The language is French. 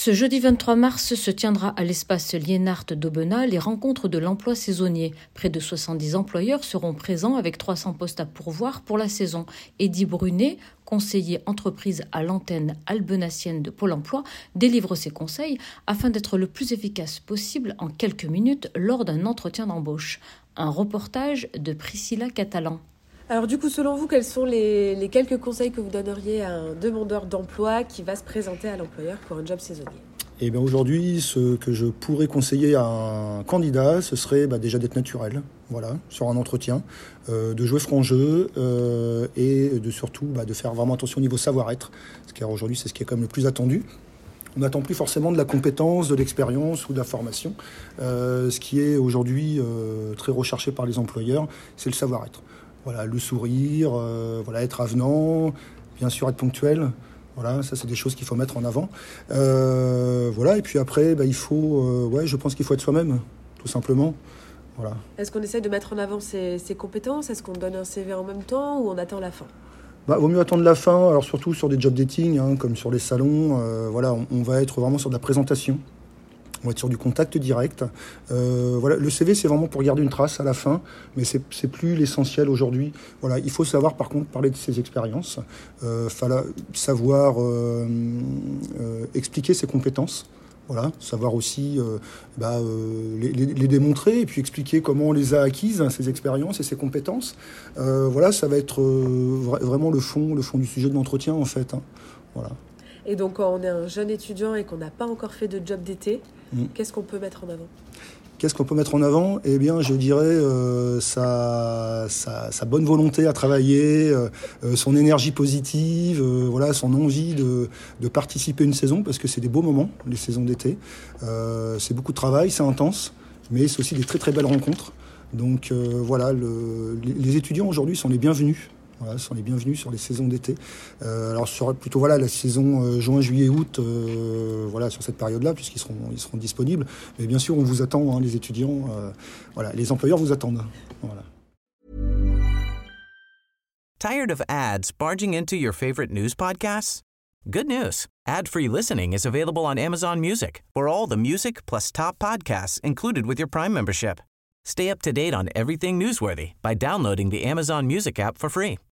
Ce jeudi 23 mars se tiendra à l'espace Liénart d'Aubenas les rencontres de l'emploi saisonnier. Près de 70 employeurs seront présents avec 300 postes à pourvoir pour la saison. Eddie Brunet, conseiller entreprise à l'antenne albenacienne de Pôle emploi, délivre ses conseils afin d'être le plus efficace possible en quelques minutes lors d'un entretien d'embauche. Un reportage de Priscilla Catalan. Alors du coup, selon vous, quels sont les, quelques conseils que vous donneriez à un demandeur d'emploi qui va se présenter à l'employeur pour un job saisonnier? Eh bien aujourd'hui, ce que je pourrais conseiller à un candidat, ce serait bah, déjà d'être naturel, voilà, sur un entretien, euh, de jouer franc jeu euh, et de surtout bah, de faire vraiment attention au niveau savoir-être, car aujourd'hui c'est ce qui est quand même le plus attendu. On n'attend plus forcément de la compétence, de l'expérience ou de la formation. Euh, ce qui est aujourd'hui très recherché par les employeurs, c'est le savoir-être voilà, le sourire, euh, voilà, être avenant, bien sûr être ponctuel. Voilà, ça c'est des choses qu'il faut mettre en avant. Euh, voilà, et puis après, bah, il faut, euh, ouais, je pense qu'il faut être soi-même, tout simplement. Voilà. Est-ce qu'on essaie de mettre en avant ses, compétences? Est-ce qu'on donne un CV en même temps ou on attend la fin? Bah, vaut mieux attendre la fin, alors surtout sur des job dating, hein, comme sur les salons. voilà, on, va être vraiment sur de la présentation on va être sur du contact direct. Euh, le CV, c'est vraiment pour garder une trace à la fin, mais c'est, plus l'essentiel aujourd'hui. Il faut savoir, par contre, parler de ses expériences, euh, savoir euh, euh, expliquer ses compétences. Voilà, savoir aussi bah, les, démontrer et puis expliquer comment on les a acquises, hein, ces expériences et ces compétences. voilà, ça va être vraiment le fond, le fond du sujet de l'entretien en fait. Hein. Et donc, quand on est un jeune étudiant et qu'on n'a pas encore fait de job d'été, mm. qu'est-ce qu'on peut mettre en avant? Qu'est-ce qu'on peut mettre en avant? Eh bien, je dirais euh, sa, sa, bonne volonté à travailler, euh, euh, son énergie positive, voilà, son envie de, de, participer à une saison, parce que c'est des beaux moments, les saisons d'été. c'est beaucoup de travail, c'est intense, mais c'est aussi des très très belles rencontres. Donc voilà, le, les étudiants aujourd'hui sont les bienvenus voilà, sont les bienvenus sur les saisons d'été. Euh, alors plutôt voilà la saison euh, juin, juillet, août, euh, voilà sur cette période-là puisqu'ils seront ils seront disponibles. Mais bien sûr on vous attend hein, les étudiants, voilà les employeurs vous attendent. Voilà. Tired of ads barging into your favorite news podcasts? Good news. Ad-free listening is available on Amazon Music for all the music plus top podcasts included with your Prime membership. Stay up to date on everything newsworthy by downloading the Amazon Music app for free